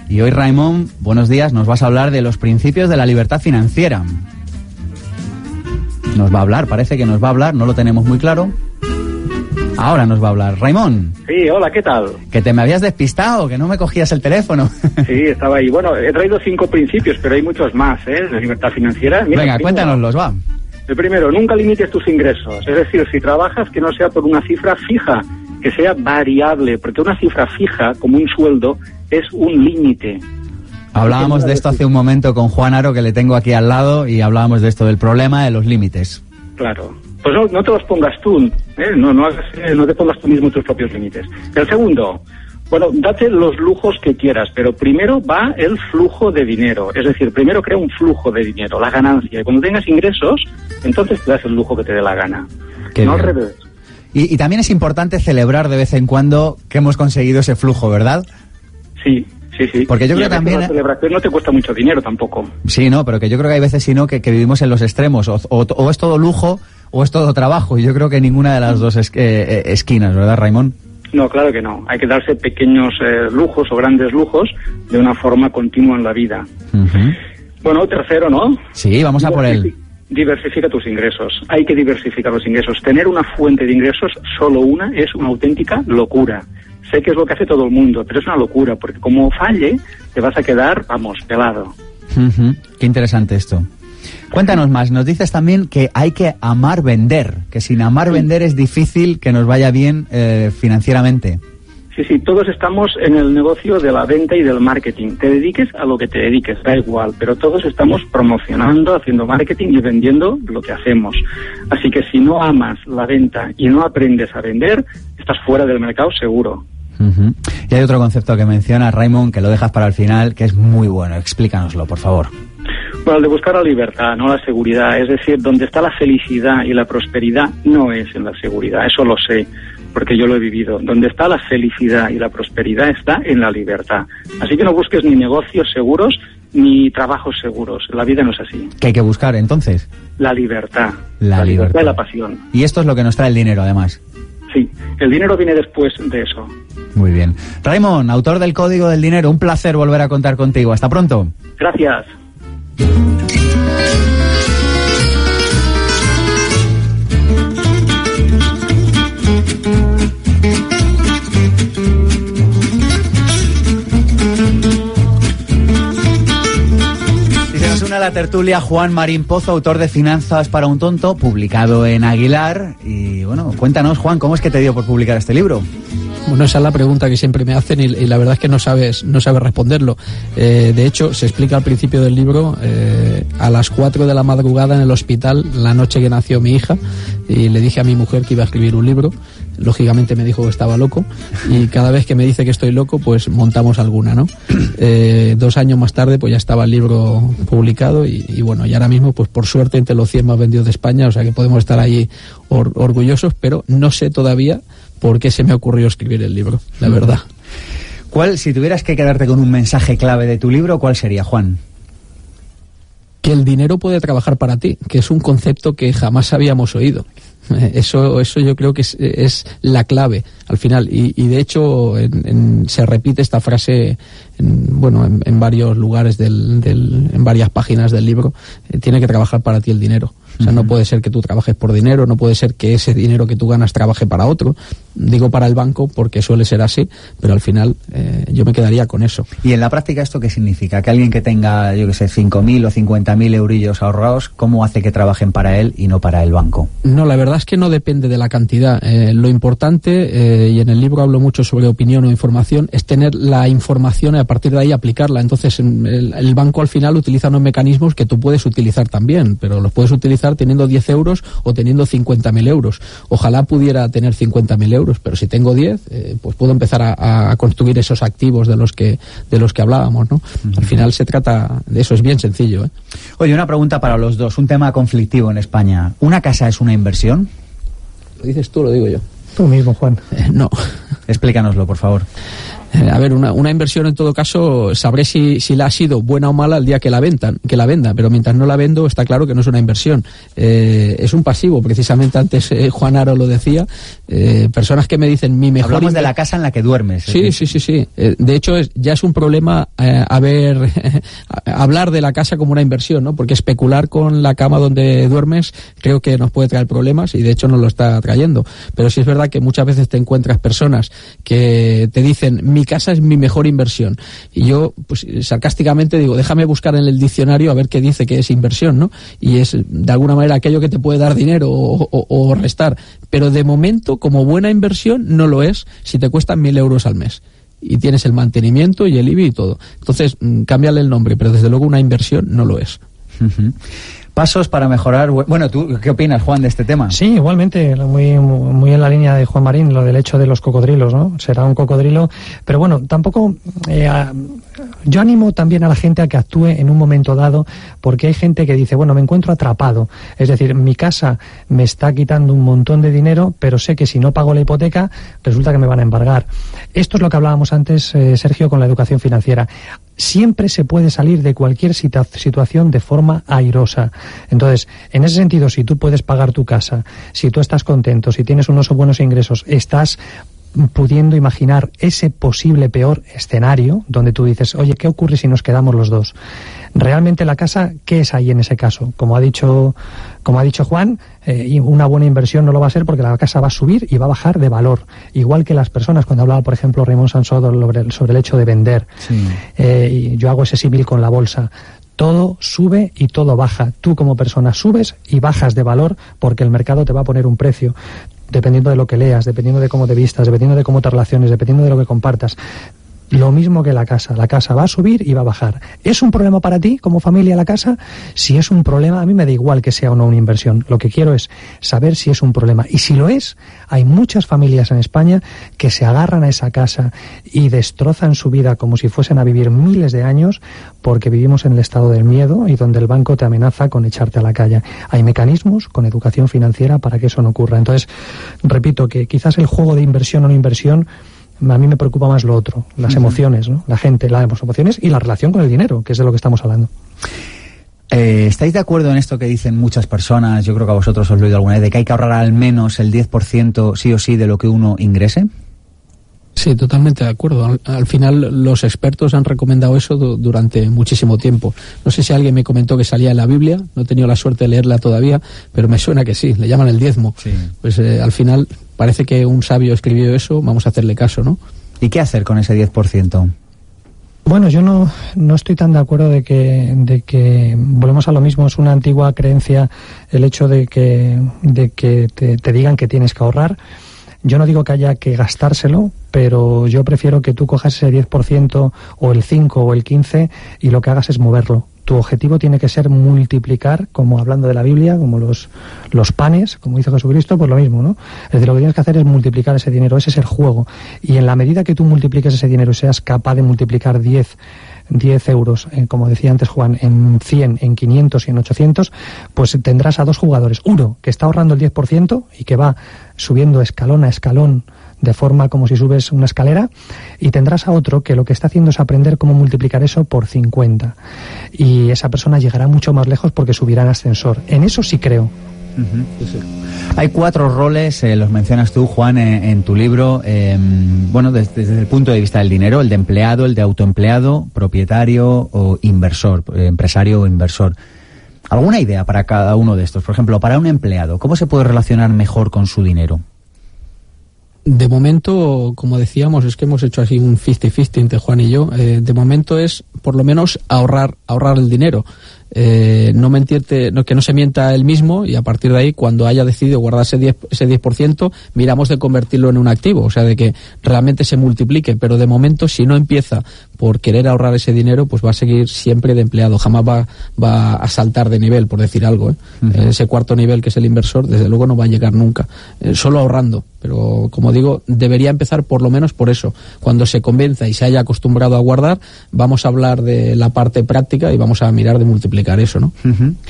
Y hoy, Raimón, buenos días, nos vas a hablar de los principios de la libertad financiera. Nos va a hablar, parece que nos va a hablar, no lo tenemos muy claro. Ahora nos va a hablar. Raimón. Sí, hola, ¿qué tal? Que te me habías despistado, que no me cogías el teléfono. Sí, estaba ahí. Bueno, he traído cinco principios, pero hay muchos más, ¿eh? De libertad financiera. Mira, Venga, cuéntanoslos, va. El primero, nunca limites tus ingresos. Es decir, si trabajas, que no sea por una cifra fija, que sea variable, porque una cifra fija, como un sueldo, es un límite. Hablábamos de esto hace un momento con Juan Aro, que le tengo aquí al lado, y hablábamos de esto, del problema de los límites. Claro. Pues no, no te los pongas tú, ¿eh? no, no, eh, no te pongas tú mismo tus propios límites. El segundo, bueno, date los lujos que quieras, pero primero va el flujo de dinero. Es decir, primero crea un flujo de dinero, la ganancia. Y cuando tengas ingresos, entonces te das el lujo que te dé la gana. no al revés. Y, y, también es importante celebrar de vez en cuando que hemos conseguido ese flujo, ¿verdad? Sí, sí, sí. Porque yo creo que también... La celebración no te cuesta mucho dinero tampoco. Sí, no, pero que yo creo que hay veces, si no, que, que vivimos en los extremos. O, o, o, es todo lujo o es todo trabajo. Y yo creo que ninguna de las dos es, eh, esquinas, ¿verdad, Raimón? No, claro que no. Hay que darse pequeños eh, lujos o grandes lujos de una forma continua en la vida. Uh -huh. Bueno, tercero, ¿no? Sí, vamos a por él. Diversifica tus ingresos. Hay que diversificar los ingresos. Tener una fuente de ingresos, solo una, es una auténtica locura. Sé que es lo que hace todo el mundo, pero es una locura, porque como falle, te vas a quedar, vamos, pelado. Uh -huh. Qué interesante esto. Cuéntanos más, nos dices también que hay que amar vender, que sin amar sí. vender es difícil que nos vaya bien eh, financieramente. Sí, sí, todos estamos en el negocio de la venta y del marketing. Te dediques a lo que te dediques, da igual, pero todos estamos promocionando, haciendo marketing y vendiendo lo que hacemos. Así que si no amas la venta y no aprendes a vender, estás fuera del mercado seguro. Uh -huh. Y hay otro concepto que menciona Raymond, que lo dejas para el final, que es muy bueno. Explícanoslo, por favor. Bueno, el de buscar la libertad, no la seguridad. Es decir, donde está la felicidad y la prosperidad no es en la seguridad, eso lo sé, porque yo lo he vivido. Donde está la felicidad y la prosperidad está en la libertad. Así que no busques ni negocios seguros ni trabajos seguros. La vida no es así. ¿Qué hay que buscar entonces? La libertad. La, la libertad. libertad y la pasión. Y esto es lo que nos trae el dinero, además. Sí, el dinero viene después de eso. Muy bien. Raymond, autor del Código del Dinero, un placer volver a contar contigo. Hasta pronto. Gracias. La tertulia Juan Marín Pozo, autor de Finanzas para un tonto, publicado en Aguilar. Y bueno, cuéntanos, Juan, ¿cómo es que te dio por publicar este libro? Bueno, esa es la pregunta que siempre me hacen y, la verdad es que no sabes, no sabes responderlo. Eh, de hecho, se explica al principio del libro, eh, a las 4 de la madrugada en el hospital, la noche que nació mi hija, y le dije a mi mujer que iba a escribir un libro. Lógicamente me dijo que estaba loco y cada vez que me dice que estoy loco, pues montamos alguna, ¿no? Eh, dos años más tarde, pues ya estaba el libro publicado y, bueno, y ahora mismo, pues por suerte, entre los 100 más vendidos de España, o sea que podemos estar ahí orgullosos, pero no sé todavía por qué se me ocurrió escribir el libro, la verdad. ¿Cuál, si tuvieras que quedarte con un mensaje clave de tu libro, cuál sería, Juan? Que el dinero puede trabajar para ti, que es un concepto que jamás habíamos oído. Eso, eso yo creo que es, la clave al final. Y, de hecho se repite esta frase en, bueno, en, varios lugares, del, en varias páginas del libro. Eh, tiene que trabajar para ti el dinero. O sea, no puede ser que tú trabajes por dinero, no puede ser que ese dinero que tú ganas trabaje para otro. Digo para el banco porque suele ser así, pero al final eh, yo me quedaría con eso. ¿Y en la práctica esto qué significa? Que alguien que tenga, yo que sé, 5.000 o 50.000 eurillos ahorrados, ¿cómo hace que trabajen para él y no para el banco? No, la verdad es que no depende de la cantidad. Eh, lo importante, eh, y en el libro hablo mucho sobre opinión o información, es tener la información y a partir de ahí aplicarla. Entonces, el, el banco al final utiliza unos mecanismos que tú puedes utilizar también, pero los puedes utilizar teniendo 10 euros o teniendo 50.000 euros. Ojalá pudiera tener 50.000 euros, pero si tengo 10, eh, pues puedo empezar a, construir esos activos de los que, de los que hablábamos, ¿no? Al final se trata de eso, es bien sencillo. ¿eh? Oye, una pregunta para los dos, un tema conflictivo en España. ¿Una casa es una inversión? Lo dices tú, lo digo yo. Tú mismo, Juan. Eh, no. Explícanoslo, por favor. Eh, a ver, una, una, inversión en todo caso sabré si, si la ha sido buena o mala el día que la vendan, que la venda, pero mientras no la vendo está claro que no es una inversión. Eh, es un pasivo, precisamente antes eh, Juan Aro lo decía. personas que me dicen mi mejor. Hablamos de la casa en la que duermes. Sí, sí, sí, sí. de hecho, ya es un problema a ver, hablar de la casa como una inversión, ¿no? Porque especular con la cama donde duermes creo que nos puede traer problemas y de hecho nos lo está trayendo. Pero sí es verdad que muchas veces te encuentras personas que te dicen mi casa es mi mejor inversión. Y yo, pues sarcásticamente digo, déjame buscar en el diccionario a ver qué dice que es inversión, ¿no? Y es de alguna manera aquello que te puede dar dinero o, restar. Pero de momento, como buena inversión, no lo es si te cuestan mil euros al mes y tienes el mantenimiento y el IBI y todo. Entonces, mm, cámbiale el nombre, pero desde luego una inversión no lo es pasos para mejorar. Bueno, ¿tú qué opinas, Juan, de este tema? Sí, igualmente, muy, muy en la línea de Juan Marín, lo del hecho de los cocodrilos, ¿no? Será un cocodrilo, pero bueno, tampoco. Eh, yo animo también a la gente a que actúe en un momento dado, porque hay gente que dice, bueno, me encuentro atrapado, es decir, mi casa me está quitando un montón de dinero, pero sé que si no pago la hipoteca, resulta que me van a embargar. Esto es lo que hablábamos antes, eh, Sergio, con la educación financiera siempre se puede salir de cualquier situación de forma airosa. Entonces, en ese sentido, si tú puedes pagar tu casa, si tú estás contento, si tienes unos buenos ingresos, estás pudiendo imaginar ese posible peor escenario donde tú dices, oye, ¿qué ocurre si nos quedamos los dos? Realmente la casa, ¿qué es ahí en ese caso? Como ha dicho, como ha dicho Juan, eh, una buena inversión no lo va a ser porque la casa va a subir y va a bajar de valor. Igual que las personas, cuando hablaba, por ejemplo, Raymond sobre, sobre el hecho de vender, eh, y yo hago ese símil con la bolsa todo sube y todo baja. Tú como persona subes y bajas de valor porque el mercado te va a poner un precio dependiendo de lo que leas, dependiendo de cómo te vistas, dependiendo de cómo te relaciones, dependiendo de lo que compartas. Lo mismo que la casa. La casa va a subir y va a bajar. ¿Es un problema para ti como familia la casa? Si es un problema, a mí me da igual que sea o no una inversión. Lo que quiero es saber si es un problema. Y si lo es, hay muchas familias en España que se agarran a esa casa y destrozan su vida como si fuesen a vivir miles de años porque vivimos en el estado del miedo y donde el banco te amenaza con echarte a la calle. Hay mecanismos con educación financiera para que eso no ocurra. Entonces, repito que quizás el juego de inversión o no inversión a mí me preocupa más lo otro, las emociones, ¿no? la gente, las emociones y la relación con el dinero, que es de lo que estamos hablando. Eh, ¿Estáis de acuerdo en esto que dicen muchas personas? Yo creo que a vosotros os lo he oído alguna vez, de que hay que ahorrar al menos el 10% sí o sí de lo que uno ingrese. Sí, totalmente de acuerdo. Al, final los expertos han recomendado eso durante muchísimo tiempo. No sé si alguien me comentó que salía en la Biblia, no he tenido la suerte de leerla todavía, pero me suena que sí, le llaman el diezmo. Pues eh, al final parece que un sabio escribió eso, vamos a hacerle caso, ¿no? ¿Y qué hacer con ese 10%? Bueno, yo no, no estoy tan de acuerdo de que, de que volvemos a lo mismo. Es una antigua creencia el hecho de que, de que te, te digan que tienes que ahorrar. Yo no digo que haya que gastárselo, pero yo prefiero que tú cojas ese 10% o el 5 o el 15 y lo que hagas es moverlo tu objetivo tiene que ser multiplicar, como hablando de la Biblia, como los, los panes, como dice Jesucristo, pues lo mismo, ¿no? Es decir, lo que tienes que hacer es multiplicar ese dinero, ese es el juego. Y en la medida que tú multipliques ese dinero y seas capaz de multiplicar 10 10 euros, eh, como decía antes Juan, en 100, en 500 y en 800, pues tendrás a dos jugadores. Uno que está ahorrando el 10% y que va subiendo escalón a escalón de forma como si subes una escalera y tendrás a otro que lo que está haciendo es aprender cómo multiplicar eso por 50 y esa persona llegará mucho más lejos porque subirá en ascensor. En eso sí creo. Hay cuatro roles, eh, los mencionas tú, Juan, en, tu libro. Em, bueno, desde, el punto de vista del dinero, el de empleado, el de autoempleado, propietario o inversor, eh, empresario o inversor. ¿Alguna idea para cada uno de estos? Por ejemplo, para un empleado, ¿cómo se puede relacionar mejor con su dinero? De momento, como decíamos, es que hemos hecho así un 50-50 entre Juan y yo. Eh, de momento es, por lo menos, ahorrar, ahorrar el dinero. Eh, no mentirte, que no se mienta él mismo y a partir de ahí, cuando haya decidido guardar ese 10%, ese 10%, miramos de convertirlo en un activo, o sea, de que realmente se multiplique, pero de momento, si no empieza por querer ahorrar ese dinero, pues va a seguir siempre de empleado, jamás va, va a saltar de nivel, por decir algo. ¿eh? Ese cuarto nivel que es el inversor, desde luego no va a llegar nunca, eh, solo ahorrando. Pero como digo, debería empezar por lo menos por eso. Cuando se convenza y se haya acostumbrado a guardar, vamos a hablar de la parte práctica y vamos a mirar de multiplicar eso, ¿no?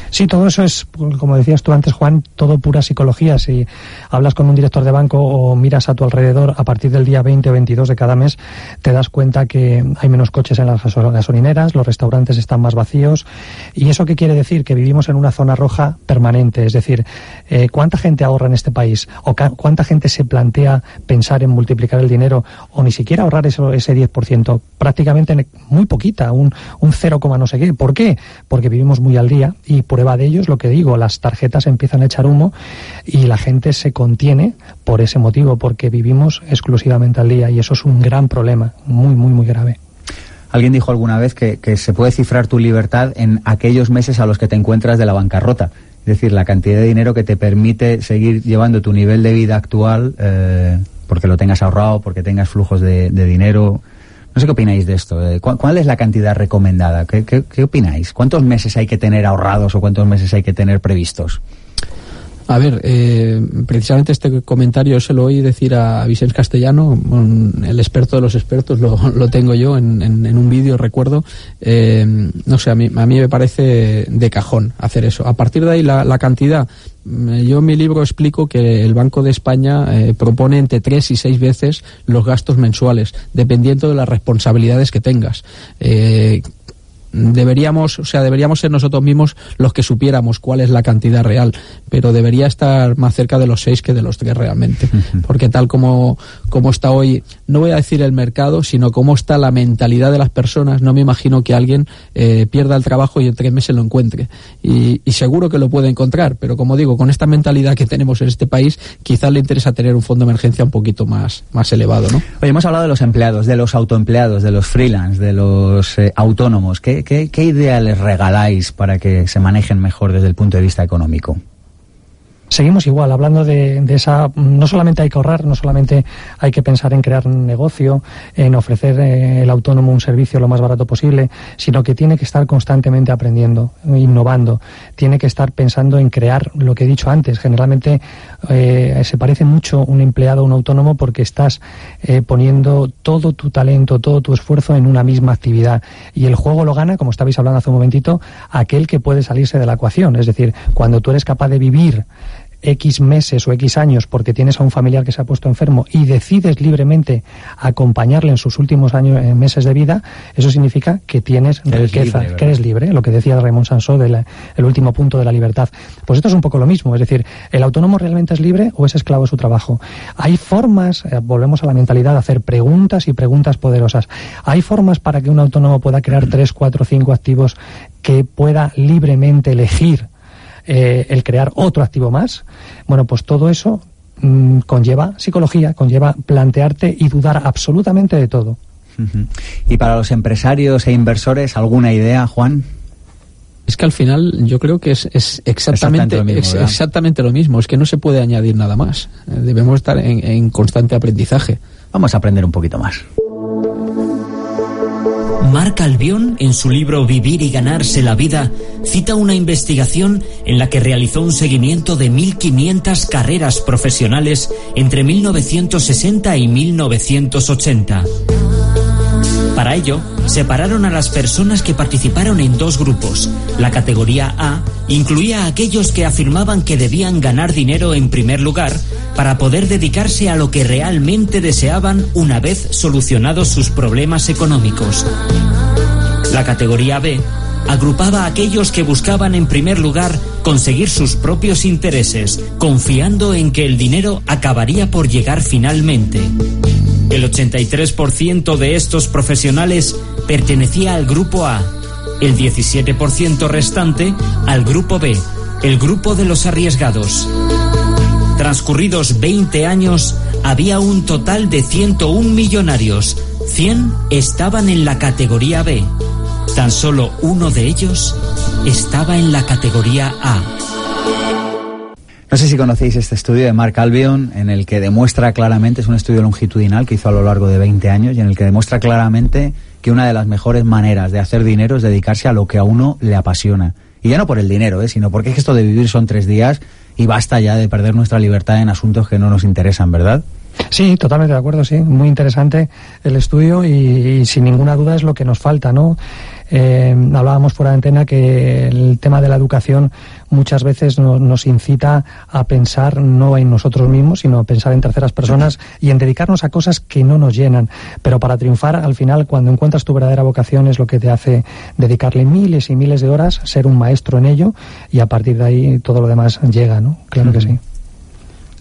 Sí, todo eso es, como decías tú antes, Juan, todo pura psicología. Si hablas con un director de banco o miras a tu alrededor a partir del día 20 o 22 de cada mes, te das cuenta que hay menos coches en las gasolineras, los restaurantes están más vacíos. ¿Y eso qué quiere decir? Que vivimos en una zona roja permanente. Es decir, eh, ¿cuánta gente ahorra en este país? ¿O cuánta gente se plantea pensar en multiplicar el dinero o ni siquiera ahorrar eso, ese 10%? Prácticamente muy poquita, un, un 0, no sé qué. ¿Por qué? Porque vivimos muy al día y prueba de ello es lo que digo, las tarjetas empiezan a echar humo y la gente se contiene por ese motivo, porque vivimos exclusivamente al día y eso es un gran problema, muy, muy, muy grave. Alguien dijo alguna vez que, se puede cifrar tu libertad en aquellos meses a los que te encuentras de la bancarrota. Es decir, la cantidad de dinero que te permite seguir llevando tu nivel de vida actual eh, porque lo tengas ahorrado, porque tengas flujos de, dinero. No sé qué opináis de esto. Eh, ¿Cuál, es la cantidad recomendada? ¿Qué, qué opináis? ¿Cuántos meses hay que tener ahorrados o cuántos meses hay que tener previstos? A ver, eh, precisamente este comentario se lo oí decir a Vicente Castellano, el experto de los expertos, lo, tengo yo en, un vídeo, recuerdo. Eh, no sé, a mí, a mí me parece de cajón hacer eso. A partir de ahí, la, la cantidad. Mm, yo en mi libro explico que el Banco de España eh, propone entre tres y seis veces los gastos mensuales, dependiendo de las responsabilidades que tengas. Deberíamos, o sea, deberíamos ser nosotros mismos los que supiéramos cuál es la cantidad real, pero debería estar más cerca de los seis que de los tres realmente, porque tal como, como está hoy, no voy a decir el mercado, sino cómo está la mentalidad de las personas, no me imagino que alguien eh, pierda el trabajo y en tres meses lo encuentre. Y, y, seguro que lo puede encontrar, pero como digo, con esta mentalidad que tenemos en este país, quizás le interesa tener un fondo de emergencia un poquito más, más elevado, ¿no? Oye, hemos hablado de los empleados, de los autoempleados, de los freelance, de los eh, autónomos. ¿Qué, ¿Qué, idea les regaláis para que se manejen mejor desde el punto de vista económico? Seguimos igual, hablando de, esa, no solamente hay que ahorrar, no solamente hay que pensar en crear un negocio, en ofrecer eh, el autónomo un servicio lo más barato posible, sino que tiene que estar constantemente aprendiendo, innovando, tiene que estar pensando en crear lo que he dicho antes. Generalmente eh, se parece mucho un empleado a un autónomo porque estás eh, poniendo todo tu talento, todo tu esfuerzo en una misma actividad. Y el juego lo gana, como estabais hablando hace un momentito, aquel que puede salirse de la ecuación. Es decir, cuando tú eres capaz de vivir X meses o X años porque tienes a un familiar que se ha puesto enfermo y decides libremente acompañarle en sus últimos años, eh, meses de vida, eso significa que tienes riqueza, que eres libre, lo que decía Raymond Sansó del el último punto de la libertad. Pues esto es un poco lo mismo, es decir, ¿el autónomo realmente es libre o es esclavo de su trabajo? Hay formas, eh, volvemos a la mentalidad, de hacer preguntas y preguntas poderosas. Hay formas para que un autónomo pueda crear tres, cuatro, cinco activos que pueda libremente elegir eh, el crear otro activo más. Bueno, pues todo eso mm, conlleva psicología, conlleva plantearte y dudar absolutamente de todo. ¿Y para los empresarios e inversores alguna idea, Juan? Es que al final yo creo que es, es exactamente, exactamente lo, mismo, es, exactamente, lo mismo, es que no se puede añadir nada más. Eh, debemos estar en, en constante aprendizaje. Vamos a aprender un poquito más. Marc Albion, en su libro Vivir y ganarse la vida, cita una investigación en la que realizó un seguimiento de 1.500 carreras profesionales entre 1960 y 1980. Para ello, separaron a las personas que participaron en dos grupos. La categoría A incluía a aquellos que afirmaban que debían ganar dinero en primer lugar para poder dedicarse a lo que realmente deseaban una vez solucionados sus problemas económicos. La categoría B agrupaba a aquellos que buscaban en primer lugar conseguir sus propios intereses, confiando en que el dinero acabaría por llegar finalmente. El 83% de estos profesionales pertenecía al grupo A, el 17% restante al grupo B, el grupo de los arriesgados. Transcurridos 20 años, había un total de 101 millonarios. 100 estaban en la categoría B. Tan solo uno de ellos estaba en la categoría A. No sé si conocéis este estudio de Mark Albion, en el que demuestra claramente, es un estudio longitudinal que hizo a lo largo de 20 años, y en el que demuestra claramente que una de las mejores maneras de hacer dinero es dedicarse a lo que a uno le apasiona. Y ya no por el dinero, ¿eh? sino porque es que esto de vivir son tres días y basta ya de perder nuestra libertad en asuntos que no nos interesan, ¿verdad? Sí, totalmente de acuerdo, sí. Muy interesante el estudio y, y sin ninguna duda es lo que nos falta, ¿no? Eh, hablábamos fuera de antena que el tema de la educación muchas veces no, nos incita a pensar no en nosotros mismos, sino a pensar en terceras personas y en dedicarnos a cosas que no nos llenan. Pero para triunfar, al final, cuando encuentras tu verdadera vocación, es lo que te hace dedicarle miles y miles de horas, ser un maestro en ello y a partir de ahí todo lo demás llega, ¿no? Claro que sí.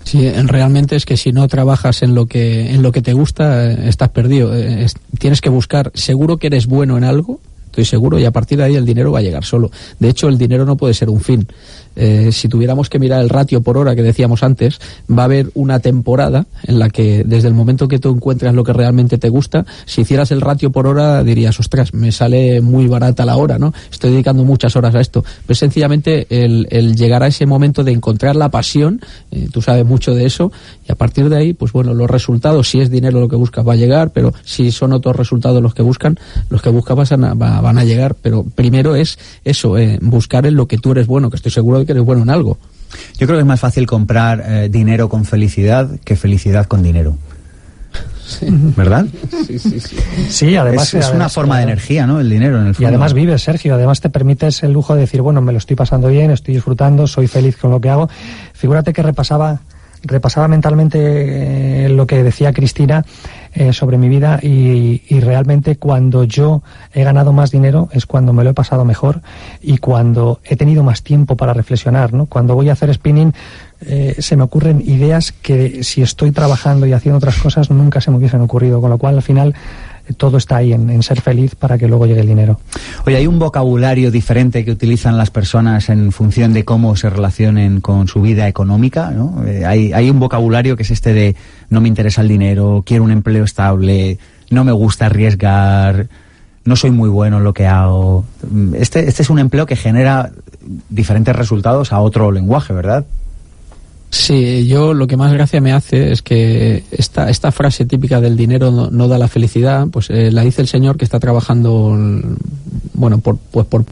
Sí, realmente es que si no trabajas en lo que en lo que te gusta, eh, estás perdido. Eh, tienes que buscar, seguro que eres bueno en algo, estoy seguro, y a partir de ahí el dinero va a llegar solo. De hecho, el dinero no puede ser un fin. Eh, si tuviéramos que mirar el ratio por hora que decíamos antes, va a haber una temporada en la que desde el momento que tú encuentras lo que realmente te gusta, si hicieras el ratio por hora dirías, ostras, me sale muy barata la hora, ¿no? Estoy dedicando muchas horas a esto. Pero sencillamente el, llegar a ese momento de encontrar la pasión, eh, tú sabes mucho de eso, y a partir de ahí, pues bueno, los resultados, si es dinero lo que buscas, va a llegar, pero si son otros resultados los que buscan, los que buscas van a, van a llegar. Pero primero es eso, eh, buscar en lo que tú eres bueno, que estoy seguro que eres bueno en algo. Yo creo que es más fácil comprar eh, dinero con felicidad que felicidad con dinero. ¿Verdad? Sí, sí, sí. Sí, además es, una forma de energía, ¿no? El dinero en el fondo. Y además vives, Sergio. Además te permites el lujo de decir, bueno, me lo estoy pasando bien, estoy disfrutando, soy feliz con lo que hago. Figúrate que repasaba repasaba mentalmente eh, lo que decía Cristina eh, sobre mi vida y, realmente cuando yo he ganado más dinero es cuando me lo he pasado mejor y cuando he tenido más tiempo para reflexionar. ¿no? Cuando voy a hacer spinning eh, se me ocurren ideas que si estoy trabajando y haciendo otras cosas nunca se me hubiesen ocurrido, con lo cual al final todo está ahí en, ser feliz para que luego llegue el dinero. Oye, ¿hay un vocabulario diferente que utilizan las personas en función de cómo se relacionen con su vida económica? ¿no? Eh, hay, hay un vocabulario que es este de no me interesa el dinero, quiero un empleo estable, no me gusta arriesgar, no soy muy bueno en lo que hago. Este, este es un empleo que genera diferentes resultados a otro lenguaje, ¿verdad? Sí, yo lo que más gracia me hace es que esta, esta frase típica del dinero no, da la felicidad, pues eh, la dice el señor que está trabajando, bueno, por, pues por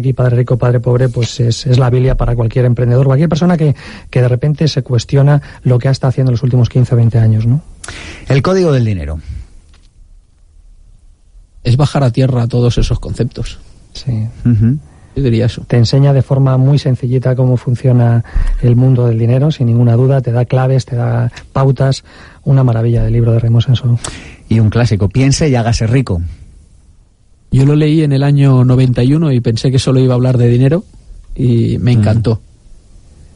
Kiyosaki, Padre Rico, Padre Pobre, pues es, es la Biblia para cualquier emprendedor, cualquier persona que, que de repente se cuestiona lo que ha estado haciendo en los últimos 15 o 20 años, ¿no? El código del dinero. Es bajar a tierra todos esos conceptos. Sí. Yo diría eso. Te enseña de forma muy sencillita cómo funciona el mundo del dinero, sin ninguna duda. Te da claves, te da pautas. Una maravilla del libro de Remos Enso. Y un clásico, piense y hágase rico. Yo lo leí en el año 91 y pensé que solo iba a hablar de dinero y me encantó.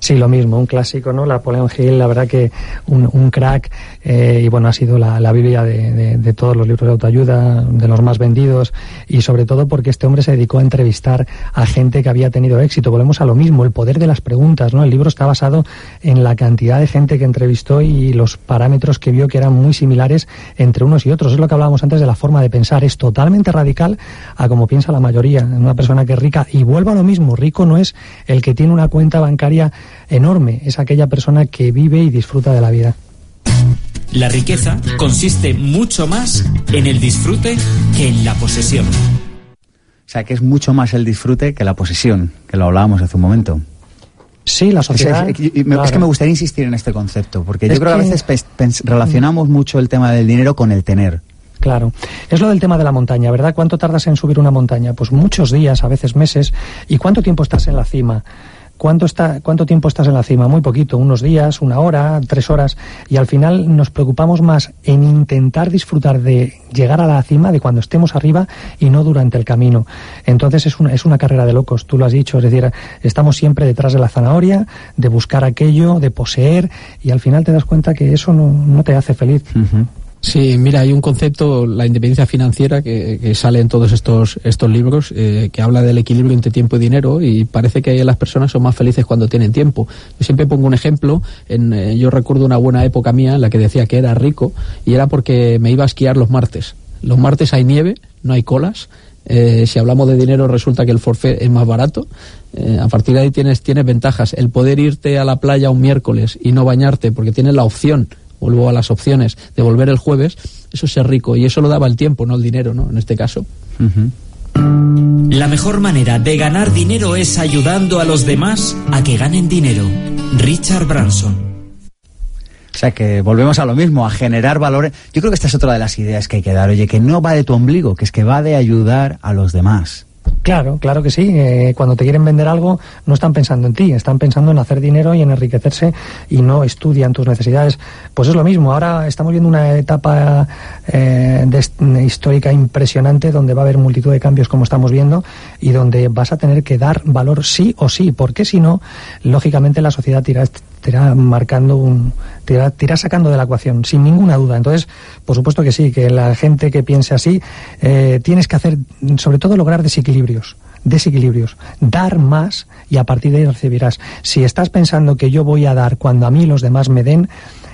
Sí, lo mismo, un clásico, ¿no? Napoleon Hill, la verdad que un, un crack, eh, y bueno, ha sido la, la Biblia de, de, de, todos los libros de autoayuda, de los más vendidos, y sobre todo porque este hombre se dedicó a entrevistar a gente que había tenido éxito. Volvemos a lo mismo, el poder de las preguntas, ¿no? El libro está basado en la cantidad de gente que entrevistó y los parámetros que vio que eran muy similares entre unos y otros. Es lo que hablábamos antes de la forma de pensar, es totalmente radical a como piensa la mayoría. Una persona que es rica, y vuelvo a lo mismo, rico no es el que tiene una cuenta bancaria enorme, es aquella persona que vive y disfruta de la vida. La riqueza consiste mucho más en el disfrute que en la posesión. O sea, que es mucho más el disfrute que la posesión, que lo hablábamos hace un momento. Sí, la sociedad. Es, es, es, claro. es que me gustaría insistir en este concepto, porque yo creo que a veces relacionamos mucho el tema del dinero con el tener. Claro. Es lo del tema de la montaña, ¿verdad? ¿Cuánto tardas en subir una montaña? Pues muchos días, a veces meses. ¿Y cuánto tiempo estás en la cima? ¿Cuánto, está, ¿Cuánto tiempo estás en la cima? Muy poquito, unos días, una hora, tres horas. Y al final nos preocupamos más en intentar disfrutar de llegar a la cima, de cuando estemos arriba y no durante el camino. Entonces es una, es una carrera de locos, tú lo has dicho. Es decir, estamos siempre detrás de la zanahoria, de buscar aquello, de poseer, y al final te das cuenta que eso no, no te hace feliz. Sí, mira, hay un concepto, la independencia financiera, que, sale en todos estos, estos libros, eh, que habla del equilibrio entre tiempo y dinero, y parece que las personas son más felices cuando tienen tiempo. Yo siempre pongo un ejemplo, en, eh, yo recuerdo una buena época mía en la que decía que era rico, y era porque me iba a esquiar los martes. Los martes hay nieve, no hay colas, eh, si hablamos de dinero resulta que el forfait es más barato. Eh, a partir de ahí tienes, tienes ventajas. El poder irte a la playa un miércoles y no bañarte porque tienes la opción vuelvo a las opciones de volver el jueves, eso es ser rico y eso lo daba el tiempo, no el dinero, ¿no? En este caso. Uh -huh. La mejor manera de ganar dinero es ayudando a los demás a que ganen dinero. Richard Branson. O sea que volvemos a lo mismo, a generar valores. Yo creo que esta es otra de las ideas que hay que dar. Oye, que no va de tu ombligo, que es que va de ayudar a los demás. Claro, claro que sí. Eh, cuando te quieren vender algo, no están pensando en ti, están pensando en hacer dinero y en enriquecerse y no estudian tus necesidades. Pues es lo mismo. Ahora estamos viendo una etapa eh, histórica impresionante donde va a haber multitud de cambios, como estamos viendo, y donde vas a tener que dar valor sí o sí, porque si no, lógicamente la sociedad tira, te irá marcando un te irá, te irá, sacando de la ecuación sin ninguna duda entonces por supuesto que sí que la gente que piense así eh, tienes que hacer sobre todo lograr desequilibrios desequilibrios dar más y a partir de ahí recibirás si estás pensando que yo voy a dar cuando a mí los demás me den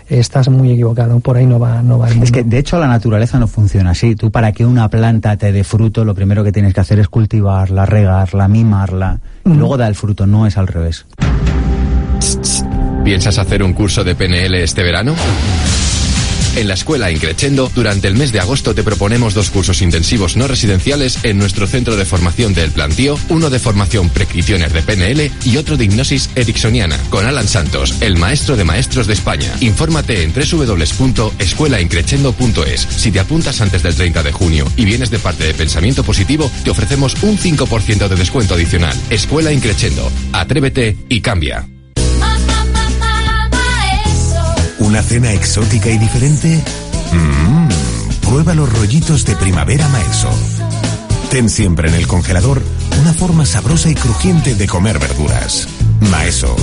estás muy equivocado, por ahí no va, no va el mundo. Es que de hecho la naturaleza no funciona así. Tú para que una planta te dé fruto, lo primero que tienes que hacer es cultivarla, regarla, mimarla, mm. y luego da el fruto, no es al revés. ¿Piensas hacer un curso de PNL este verano? En la escuela Increchendo, durante el mes de agosto te proponemos dos cursos intensivos no residenciales en nuestro centro de formación del Plantío, uno de formación pre-critioner de PNL y otro de hipnosis ericksoniana, con Alan Santos, el maestro de maestros de España. Infórmate en www.escuelaincrechendo.es. Si te apuntas antes del 30 de junio y vienes de parte de Pensamiento Positivo, te ofrecemos un 5% de descuento adicional. Escuela Increchendo. Atrévete y cambia. ¿Una cena exótica y diferente? Mmm, prueba los rollitos de primavera Maeso. Ten siempre en el congelador una forma sabrosa y crujiente de comer verduras. Maeso.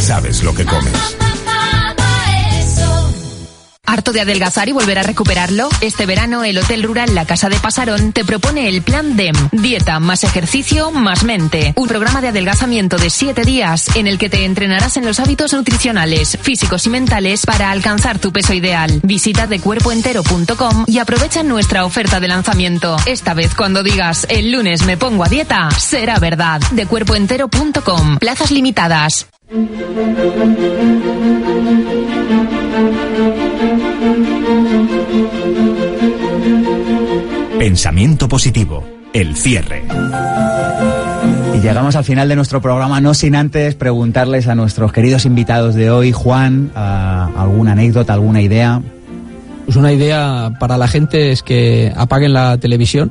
Sabes lo que comes. ¿Harto de adelgazar y volver a recuperarlo? Este verano el Hotel Rural La Casa de Pasarón te propone el Plan DEM. Dieta más ejercicio más mente. Un programa de adelgazamiento de 7 días en el que te entrenarás en los hábitos nutricionales, físicos y mentales para alcanzar tu peso ideal. Visita decuerpoentero.com y aprovecha nuestra oferta de lanzamiento. Esta vez cuando digas el lunes me pongo a dieta, será verdad. Decuerpoentero.com. Plazas limitadas. Pensamiento positivo, el cierre. Y llegamos al final de nuestro programa, no sin antes preguntarles a nuestros queridos invitados de hoy, Juan, alguna anécdota, alguna idea. Pues una idea para la gente es que apaguen la televisión,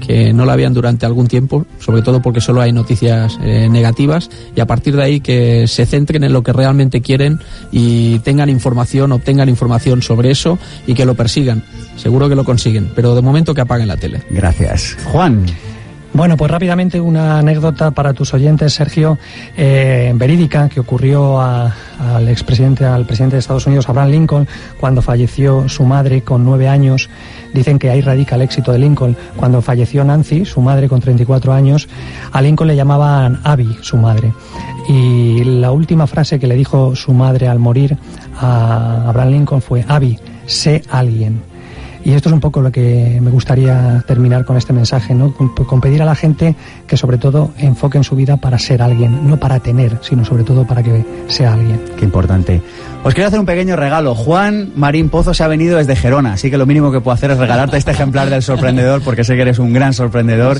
que no la vean durante algún tiempo, sobre todo porque solo hay noticias eh, negativas, y a partir de ahí que se centren en lo que realmente quieren y tengan información, obtengan información sobre eso y que lo persigan. Seguro que lo consiguen, pero de momento que apaguen la tele. Gracias. Juan. Bueno, pues rápidamente una anécdota para tus oyentes, Sergio, eh, verídica, que ocurrió al expresidente, al presidente de Estados Unidos, Abraham Lincoln, cuando falleció su madre con nueve años. Dicen que ahí radica el éxito de Lincoln. Cuando falleció Nancy, su madre con 34 años, a Lincoln le llamaban Abby, su madre. Y la última frase que le dijo su madre al morir a Abraham Lincoln fue, Abby, sé alguien. Y esto es un poco lo que me gustaría terminar con este mensaje, ¿no? Con, pedir a la gente que sobre todo enfoquen su vida para ser alguien, no para tener, sino sobre todo para que sea alguien. Qué importante. Os quiero hacer un pequeño regalo. Juan Marín Pozo se ha venido desde Gerona, así que lo mínimo que puedo hacer es regalarte este ejemplar del sorprendedor, porque sé que eres un gran sorprendedor.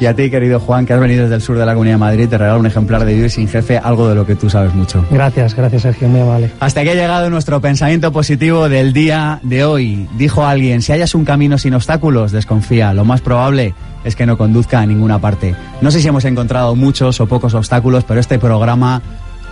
Y a ti, querido Juan, que has venido desde el sur de la Comunidad de Madrid, te regalo un ejemplar de Vivir sin Jefe, algo de lo que tú sabes mucho. Gracias, gracias Sergio, me vale. Hasta aquí ha llegado nuestro pensamiento positivo del día de hoy. Dijo alguien, si hayas un camino sin obstáculos, desconfía. Lo más probable es que no conduzca a ninguna parte. No sé si hemos encontrado muchos o pocos obstáculos, pero este programa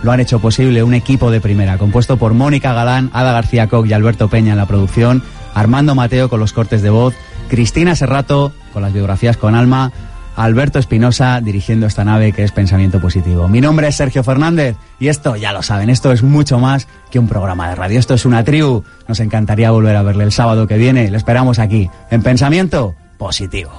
lo han hecho posible un equipo de primera, compuesto por Mónica Galán, Ada García Koch y Alberto Peña en la producción, Armando Mateo con los cortes de voz, Cristina Serrato con las biografías con alma, Alberto Espinosa dirigiendo esta nave que es Pensamiento Positivo. Mi nombre es Sergio Fernández y esto, ya lo saben, esto es mucho más que un programa de radio. Esto es una tribu. Nos encantaría volver a verle el sábado que viene. Le esperamos aquí, en Pensamiento Positivo.